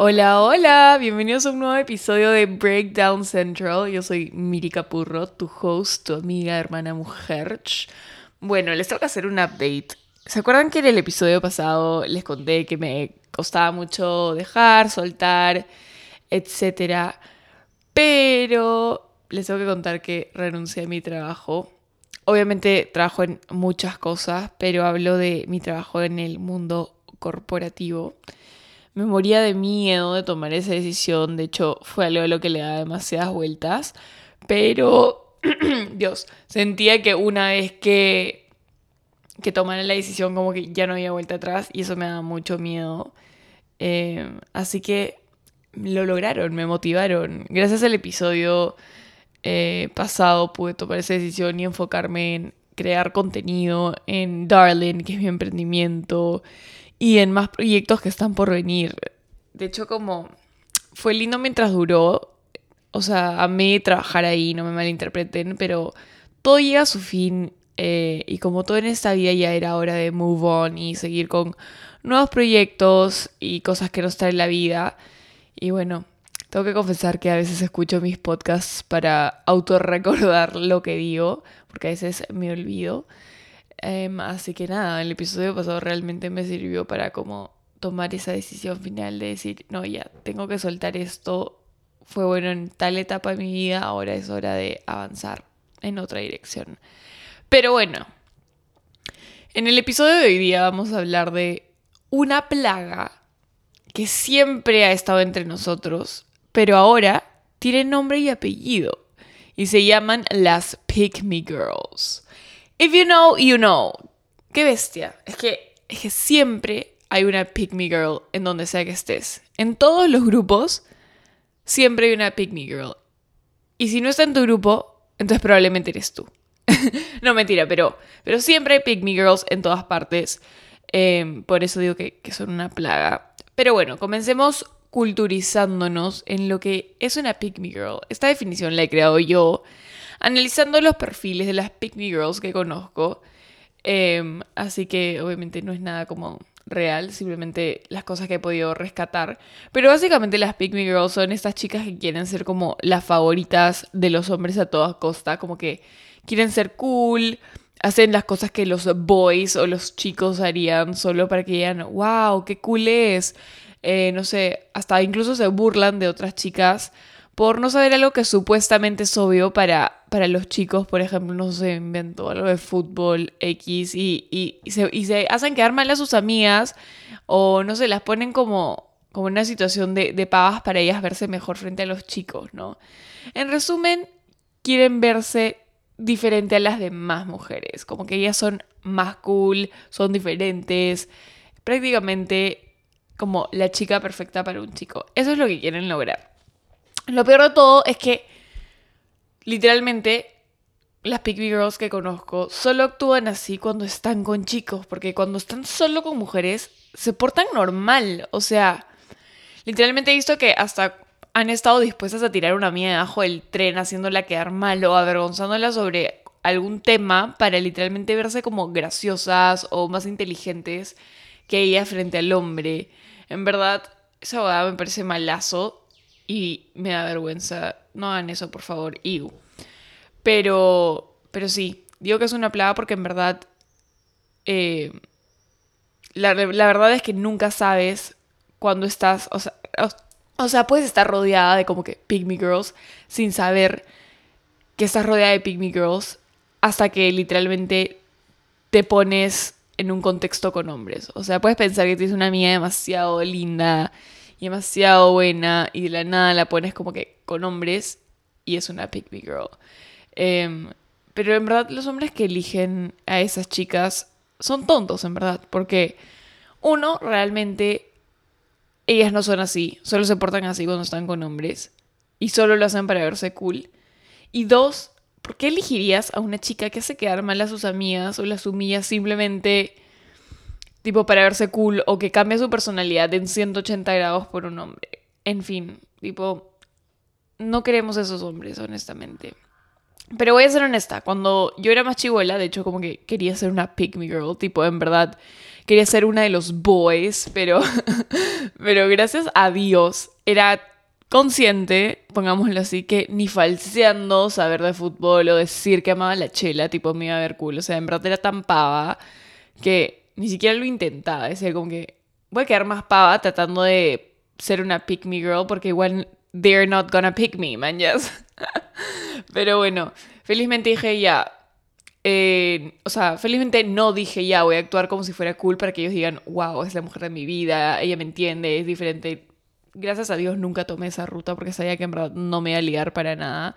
Hola, hola, bienvenidos a un nuevo episodio de Breakdown Central. Yo soy Miri Capurro, tu host, tu amiga, hermana, mujer. Bueno, les tengo que hacer un update. ¿Se acuerdan que en el episodio pasado les conté que me costaba mucho dejar, soltar, etcétera? Pero les tengo que contar que renuncié a mi trabajo. Obviamente trabajo en muchas cosas, pero hablo de mi trabajo en el mundo corporativo me moría de miedo de tomar esa decisión. De hecho, fue algo de lo que le da demasiadas vueltas. Pero, Dios, sentía que una vez que, que tomara la decisión, como que ya no había vuelta atrás. Y eso me daba mucho miedo. Eh, así que lo lograron, me motivaron. Gracias al episodio eh, pasado pude tomar esa decisión y enfocarme en crear contenido en Darling, que es mi emprendimiento y en más proyectos que están por venir. De hecho, como fue lindo mientras duró, o sea, amé trabajar ahí, no me malinterpreten, pero todo llega a su fin eh, y como todo en esta vida ya era hora de move on y seguir con nuevos proyectos y cosas que nos trae la vida. Y bueno, tengo que confesar que a veces escucho mis podcasts para autorrecordar lo que digo, porque a veces me olvido. Em, así que nada, el episodio pasado realmente me sirvió para como tomar esa decisión final de decir, no, ya, tengo que soltar esto, fue bueno en tal etapa de mi vida, ahora es hora de avanzar en otra dirección. Pero bueno, en el episodio de hoy día vamos a hablar de una plaga que siempre ha estado entre nosotros, pero ahora tiene nombre y apellido, y se llaman las Pick Me Girls. If you know, you know. Qué bestia. Es que, es que siempre hay una pick girl en donde sea que estés. En todos los grupos, siempre hay una pick girl. Y si no está en tu grupo, entonces probablemente eres tú. no mentira, pero, pero siempre hay pick girls en todas partes. Em, por eso digo que, que son una plaga. Pero bueno, comencemos culturizándonos en lo que es una pick me girl. Esta definición la he creado yo analizando los perfiles de las Pick Girls que conozco. Em, así que obviamente no es nada como real, simplemente las cosas que he podido rescatar. Pero básicamente las Pick Girls son estas chicas que quieren ser como las favoritas de los hombres a toda costa, como que quieren ser cool, hacen las cosas que los boys o los chicos harían solo para que digan, wow, qué cool es. Eh, no sé, hasta incluso se burlan de otras chicas por no saber algo que supuestamente es obvio para, para los chicos, por ejemplo, no se inventó algo de fútbol X y, se, hacen quedar mal a sus amigas o no se las ponen como, como una situación de, de pavas para ellas verse mejor frente a los chicos, ¿no? En resumen, quieren verse diferente a las demás mujeres, como que ellas son más cool, son diferentes, prácticamente como la chica perfecta para un chico. Eso es lo que quieren lograr. Lo peor de todo es que literalmente las Pick Girls que conozco solo actúan así cuando están con chicos, porque cuando están solo con mujeres se portan normal. O sea, literalmente he visto que hasta han estado dispuestas a tirar una mía debajo del tren haciéndola quedar mal o avergonzándola sobre algún tema para literalmente verse como graciosas o más inteligentes que ella frente al hombre. En verdad, esa boda me parece malazo y me da vergüenza. No hagan eso, por favor. Pero, pero sí, digo que es una plaga porque en verdad... Eh, la, verdad es que nunca sabes cuando estás... O sea, o, sea, puedes estar rodeada de como que pygmy girls sin saber que estás rodeada de pygmy girls hasta que literalmente te pones en un contexto con hombres. O sea, puedes pensar que tienes una amiga demasiado linda y demasiado buena y de la nada la pones como que con hombres y es una pick me girl. Em, pero en verdad los hombres que eligen a esas chicas son tontos, en verdad, porque uno, realmente ellas no son así, solo se portan así cuando están con hombres y solo lo hacen para verse cool. Y dos, ¿por qué elegirías a una chica que hace quedar mal a sus amigas o las humilla simplemente tipo para verse cool o que cambia su personalidad en 180 grados por un hombre. En fin, tipo, no queremos esos hombres, honestamente. Pero voy a ser honesta, cuando yo era más chivola, de hecho como que quería ser una pick me girl, tipo en verdad quería ser una de los boys, pero, pero gracias a Dios era consciente, pongámoslo así, que ni falseando saber de fútbol o decir que amaba la chela, tipo me iba a ver cool. O sea, en verdad era tan pava que ni siquiera lo intentaba. Decía como que voy a quedar más pava tratando de ser una pick me girl porque igual they're not gonna pick me, man, yes. Pero bueno, felizmente dije ya. Eh, o sea, felizmente no dije ya, voy a actuar como si fuera cool para que ellos digan, wow, es la mujer de mi vida, ella me entiende, es diferente. Gracias a Dios nunca tomé esa ruta porque sabía que en verdad no me iba a ligar para nada.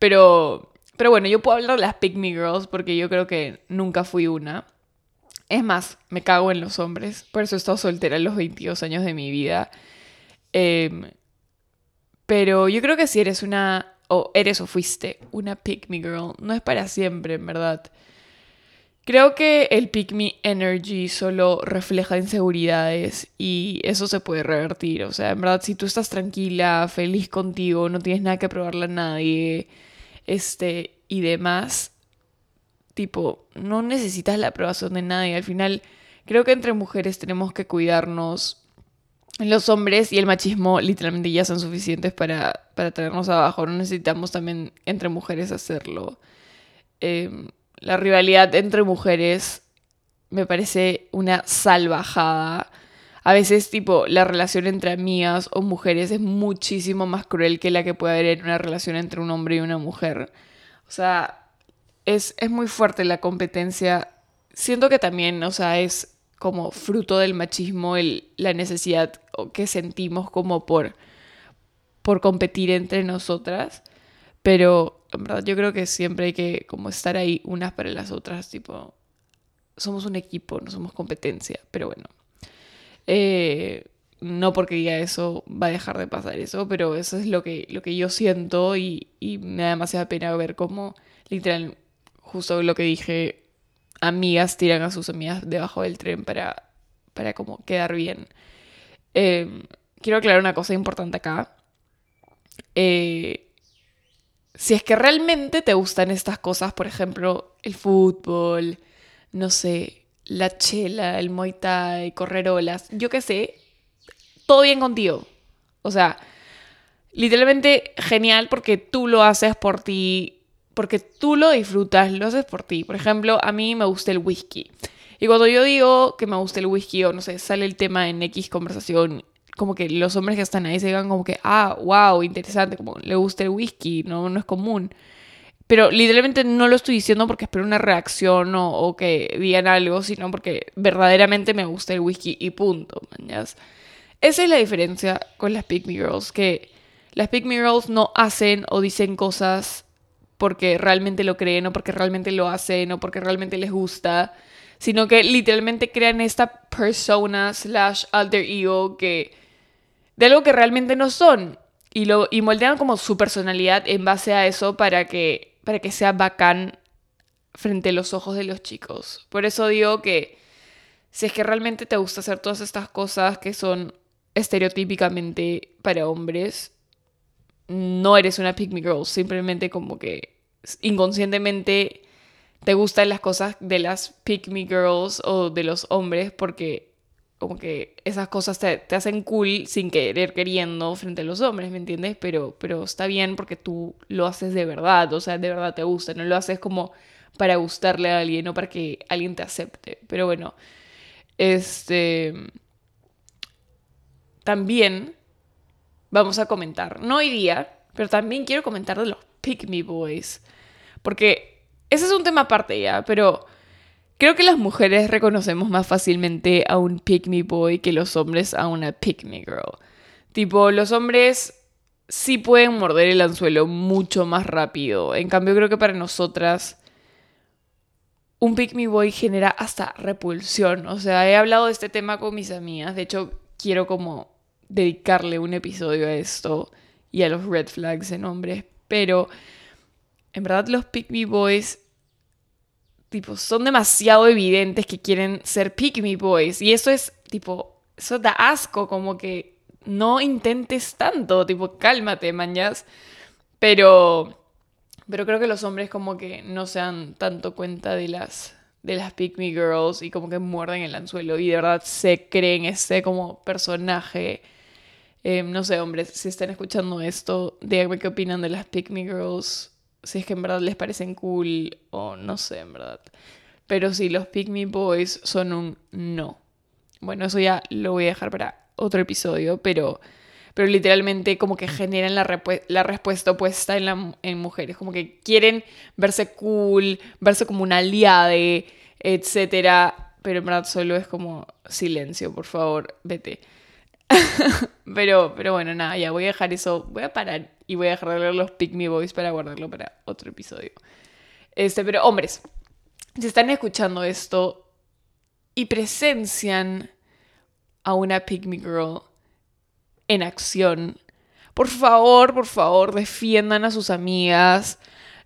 Pero, pero bueno, yo puedo hablar de las Pick Me Girls porque yo creo que nunca fui una. Es más, me cago en los hombres. Por eso he estado soltera en los 22 años de mi vida. Em, pero yo creo que si eres una o eres o fuiste una pick me girl, no es para siempre, en verdad. Creo que el pick me energy solo refleja inseguridades y eso se puede revertir. O sea, en verdad, si tú estás tranquila, feliz contigo, no tienes nada que probarle a nadie, este, y demás, tipo, no necesitas la aprobación de nadie. Al final, creo que entre mujeres tenemos que cuidarnos los hombres y el machismo literalmente ya son suficientes para, para traernos abajo. No necesitamos también entre mujeres hacerlo. Em, la rivalidad entre mujeres me parece una salvajada. A veces, tipo, la relación entre amigas o mujeres es muchísimo más cruel que la que puede haber en una relación entre un hombre y una mujer. O sea, es, es muy fuerte la competencia. Siento que también, o sea, es como fruto del machismo el, la necesidad que sentimos como por, por competir entre nosotras. Pero en verdad yo creo que siempre hay que como estar ahí unas para las otras, tipo, somos un equipo, no somos competencia, pero bueno. Eh, no porque diga eso va a dejar de pasar eso, pero eso es lo que, lo que yo siento y, y me da demasiada pena ver cómo, literal, justo lo que dije, amigas tiran a sus amigas debajo del tren para, para como quedar bien. Em, quiero aclarar una cosa importante acá. Eh, si es que realmente te gustan estas cosas, por ejemplo, el fútbol, no sé, la chela, el muay thai, correr olas, yo qué sé, todo bien contigo. O sea, literalmente genial porque tú lo haces por ti, porque tú lo disfrutas, lo haces por ti. Por ejemplo, a mí me gusta el whisky. Y cuando yo digo que me gusta el whisky o no sé, sale el tema en X conversación, como que los hombres que están ahí se digan como que, ah, wow, interesante, como le gusta el whisky, no, no es común. Pero literalmente no lo estoy diciendo porque espero una reacción o, que digan algo, sino porque verdaderamente me gusta el whisky y punto, mañas. Esa es la diferencia con las Pick Me Girls, que las Pick Me Girls no hacen o dicen cosas porque realmente lo creen o porque realmente lo hacen o porque realmente les gusta, sino que literalmente crean esta persona slash alter ego que de algo que realmente no son y lo moldean como su personalidad en base a eso para que para que sea bacán frente a los ojos de los chicos. Por eso digo que si es que realmente te gusta hacer todas estas cosas que son estereotípicamente para hombres, no eres una pick me girl, simplemente como que inconscientemente te gustan las cosas de las pick me girls o de los hombres porque como que esas cosas te, hacen cool sin querer queriendo frente a los hombres, ¿me entiendes? Pero, pero está bien porque tú lo haces de verdad, o sea, de verdad te gusta, no lo haces como para gustarle a alguien o para que alguien te acepte. Pero bueno, este... También vamos a comentar, no hoy día, pero también quiero comentar de los Pick Me Boys. Porque ese es un tema aparte ya, pero creo que las mujeres reconocemos más fácilmente a un Pick Me Boy que los hombres a una Pick Me Girl. Tipo, los hombres sí pueden morder el anzuelo mucho más rápido. En cambio, creo que para nosotras un pick me boy genera hasta repulsión. O sea, he hablado de este tema con mis amigas. De hecho, quiero como dedicarle un episodio a esto y a los red flags en hombres. Pero en verdad los pick me boys tipo son demasiado evidentes que quieren ser pick me boys y eso es tipo eso da asco como que no intentes tanto, tipo cálmate, mañas. Pero Pero creo que los hombres como que no se dan tanto cuenta de las de las Pick Me Girls y como que muerden el anzuelo y de verdad se creen ese como personaje. Em, no sé, hombres, si están escuchando esto, díganme qué opinan de las Pick Me Girls. Si es que en verdad les parecen cool o no sé, en verdad. Pero si los Pick Me Boys son un no. Bueno, eso ya lo voy a dejar para otro episodio, pero pero literalmente como que generan la, la respuesta opuesta en, la, en mujeres, como que quieren verse cool, verse como una aliada, etcétera, pero en verdad solo es como silencio, por favor, vete. pero, pero bueno, nada, ya voy a dejar eso, voy a parar y voy a dejar de leer los Pick Boys para guardarlo para otro episodio. Este, pero hombres, si están escuchando esto y presencian a una Pick Girl, en acción. Por favor, por favor, defiendan a sus amigas.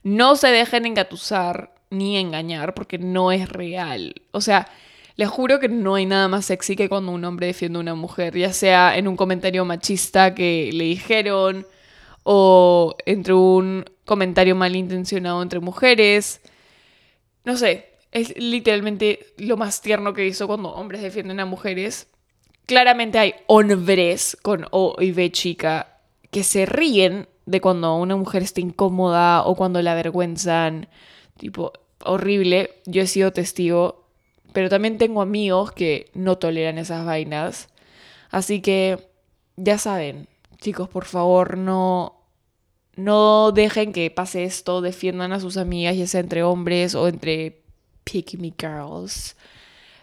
No se dejen engatusar ni engañar porque no es real. O sea, les juro que no hay nada más sexy que cuando un hombre defiende a una mujer, ya sea en un comentario machista que le dijeron o entre un comentario malintencionado entre mujeres. No sé, es literalmente lo más tierno que hizo cuando hombres defienden a mujeres claramente hay hombres con O y B chica que se ríen de cuando una mujer está incómoda o cuando la avergüenzan. Tipo, horrible. Yo he sido testigo. Pero también tengo amigos que no toleran esas vainas. Así que, ya saben, chicos, por favor, no, no dejen que pase esto. Defiendan a sus amigas, ya sea entre hombres o entre pick me girls.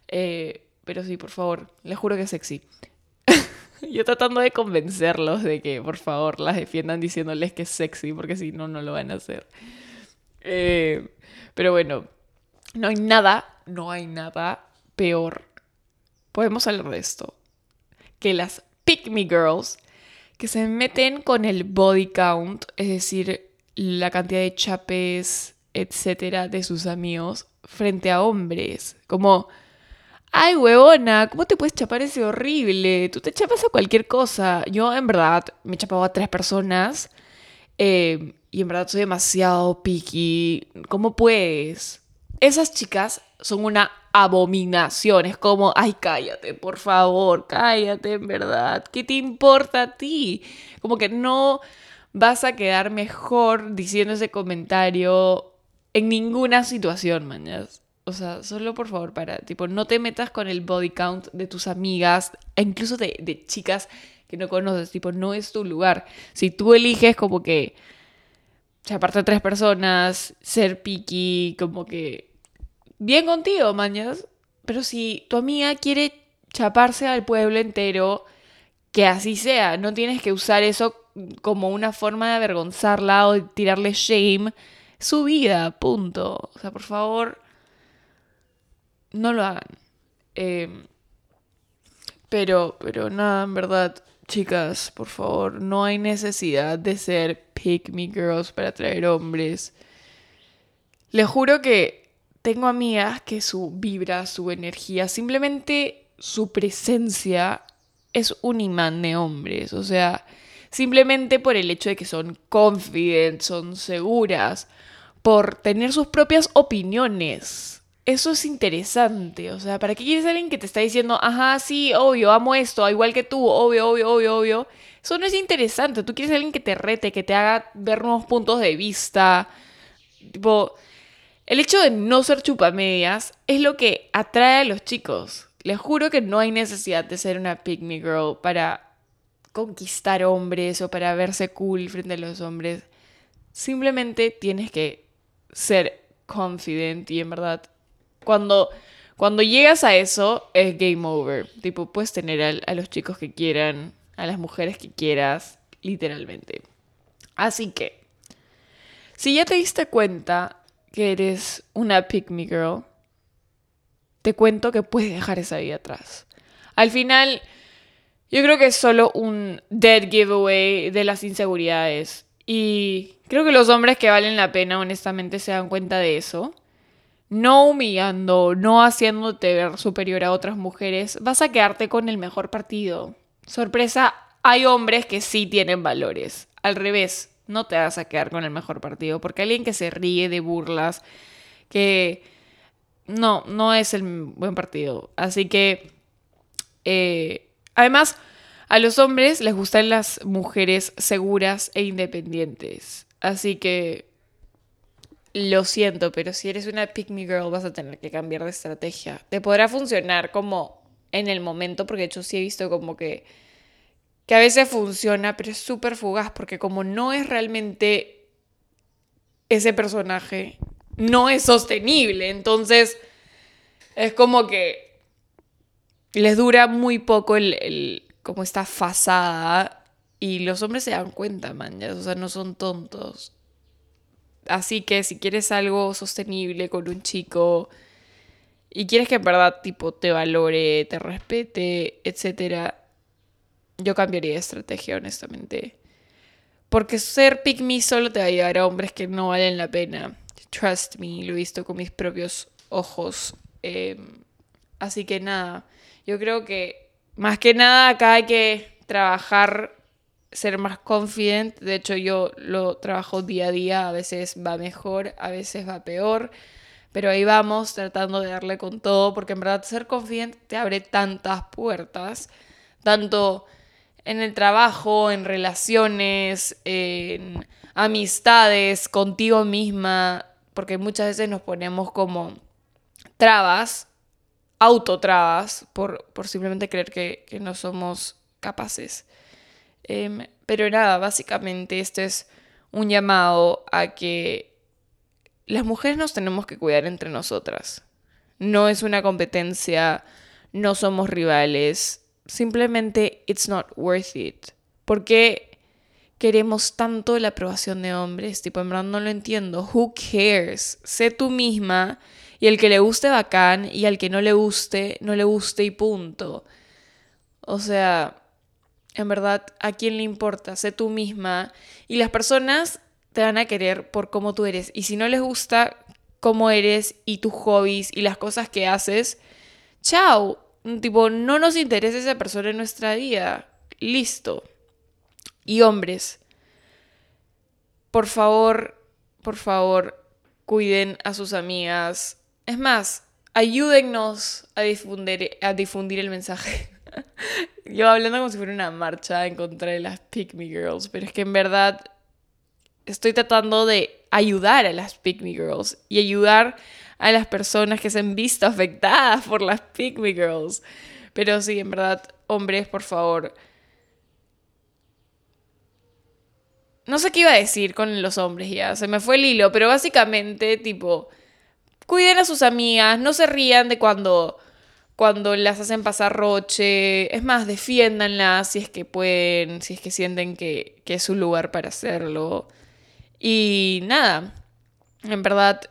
Eh, pero sí, por favor, les juro que es sexy. Yo tratando de convencerlos de que por favor las defiendan diciéndoles que es sexy, porque si no, no lo van a hacer. Eh, pero bueno, no hay nada, no hay nada peor. Podemos hablar de esto. Que las Pick Me Girls que se meten con el body count, es decir, la cantidad de chapes, etcétera, de sus amigos frente a hombres. Como Ay, huevona, ¿cómo te puedes chapar ese horrible? Tú te chapas a cualquier cosa. Yo, en verdad, me chapaba a tres personas. Eh, y en verdad soy demasiado picky. ¿Cómo puedes? Esas chicas son una abominación. Es como, ay, cállate, por favor, cállate, en verdad. ¿Qué te importa a ti? Como que no vas a quedar mejor diciendo ese comentario en ninguna situación, mañas. O sea, solo por favor para, tipo, no te metas con el body count de tus amigas, e incluso de, de chicas que no conoces, tipo, no es tu lugar. Si tú eliges como que chaparte a tres personas, ser picky, como que bien contigo, mañas. Pero si tu amiga quiere chaparse al pueblo entero, que así sea. No tienes que usar eso como una forma de avergonzarla o de tirarle shame. Su vida, punto. O sea, por favor, no lo hagan. Em, pero, pero nada, en verdad, chicas, por favor, no hay necesidad de ser pick me girls para atraer hombres. Les juro que tengo amigas que su vibra, su energía, simplemente su presencia es un imán de hombres. O sea, simplemente por el hecho de que son confident, son seguras, por tener sus propias opiniones eso es interesante. O sea, ¿para qué quieres a alguien que te está diciendo, ajá, sí, obvio, amo esto, igual que tú, obvio, obvio, obvio, obvio? Eso no es interesante. Tú quieres a alguien que te rete, que te haga ver nuevos puntos de vista. Tipo, el hecho de no ser chupamedias es lo que atrae a los chicos. Les juro que no hay necesidad de ser una pick me girl para conquistar hombres o para verse cool frente a los hombres. Simplemente tienes que ser confident y en verdad cuando, cuando llegas a eso, es game over. Tipo, puedes tener a, los chicos que quieran, a las mujeres que quieras, literalmente. Así que, si ya te diste cuenta que eres una pick me girl, te cuento que puedes dejar esa vida atrás. Al final, yo creo que es solo un dead giveaway de las inseguridades. Y creo que los hombres que valen la pena, honestamente, se dan cuenta de eso no humillando, no haciéndote ver superior a otras mujeres, vas a quedarte con el mejor partido. Sorpresa, hay hombres que sí tienen valores. Al revés, no te vas a quedar con el mejor partido. Porque alguien que se ríe de burlas, que no, no es el buen partido. Así que, eh, además, a los hombres les gustan las mujeres seguras e independientes. Así que, lo siento, pero si eres una pick me girl vas a tener que cambiar de estrategia. Te podrá funcionar como en el momento, porque yo sí he visto como que, que a veces funciona, pero es súper fugaz, porque como no es realmente ese personaje, no es sostenible. Entonces, es como que les dura muy poco el, como esta fasada y los hombres se dan cuenta, man, o sea, no son tontos. Así que si quieres algo sostenible con un chico y quieres que en verdad tipo te valore, te respete, etc., yo cambiaría de estrategia, honestamente. Porque ser pick me solo te va a llevar a hombres que no valen la pena. Trust me, lo he visto con mis propios ojos. Em, así que nada, yo creo que más que nada acá hay que trabajar, ser más confident. De hecho, yo lo trabajo día a día. A veces va mejor, a veces va peor. Pero ahí vamos tratando de darle con todo, porque en verdad ser confident te abre tantas puertas, tanto en el trabajo, en relaciones, en amistades, contigo misma, porque muchas veces nos ponemos como trabas, autotrabas, por, por simplemente creer que, no somos capaces. Em, pero nada, básicamente este es un llamado a que las mujeres nos tenemos que cuidar entre nosotras. No es una competencia, no somos rivales, simplemente it's not worth it. ¿Por qué queremos tanto la aprobación de hombres? Tipo, en verdad no lo entiendo. Who cares? Sé tú misma y el que le guste bacán y al que no le guste, no le guste y punto. O sea, en verdad, ¿a quién le importa? Sé tú misma y las personas te van a querer por cómo tú eres. Y si no les gusta cómo eres y tus hobbies y las cosas que haces, chao, Tipo, no nos interesa esa persona en nuestra vida. Listo. Y hombres, por favor, por favor, cuiden a sus amigas. Es más, ayúdennos a difundir, a difundir el mensaje. Yo hablando como si fuera una marcha en contra de las Pick Me Girls, pero es que en verdad estoy tratando de ayudar a las Pick Me Girls y ayudar a las personas que se han visto afectadas por las Pygmy Girls. Pero sí, en verdad, hombres, por favor. No sé qué iba a decir con los hombres ya, se me fue el hilo, pero básicamente, tipo, cuiden a sus amigas, no se rían de cuando, cuando las hacen pasar roche, es más, defiéndanlas si es que pueden, si es que sienten que, que es su lugar para hacerlo. Y nada, en verdad,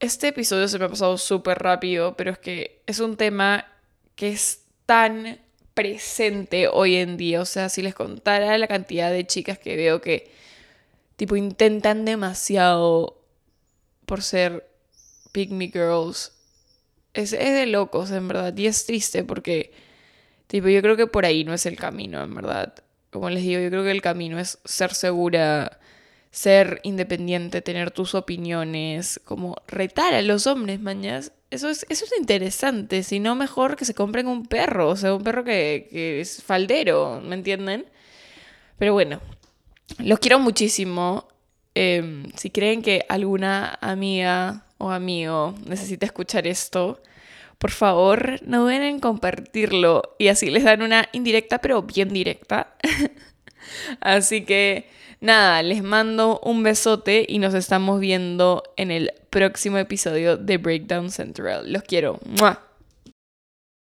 este episodio se me ha pasado súper rápido, pero es que es un tema que es tan presente hoy en día. O sea, si les contara la cantidad de chicas que veo que, tipo, intentan demasiado por ser Pick Girls, es, es de locos, en verdad. Y es triste porque, tipo, yo creo que por ahí no es el camino, en verdad. Como les digo, yo creo que el camino es ser segura ser independiente, tener tus opiniones, como retar a los hombres, mañas. Eso es, eso es interesante, si no mejor que se compren un perro, o sea, un perro que, es faldero, ¿me entienden? Pero bueno, los quiero muchísimo. Em, si creen que alguna amiga o amigo necesita escuchar esto, por favor, no duden en compartirlo y así les dan una indirecta, pero bien directa. así que Nada, les mando un besote y nos estamos viendo en el próximo episodio de Breakdown Central. Los quiero. ¡Mua!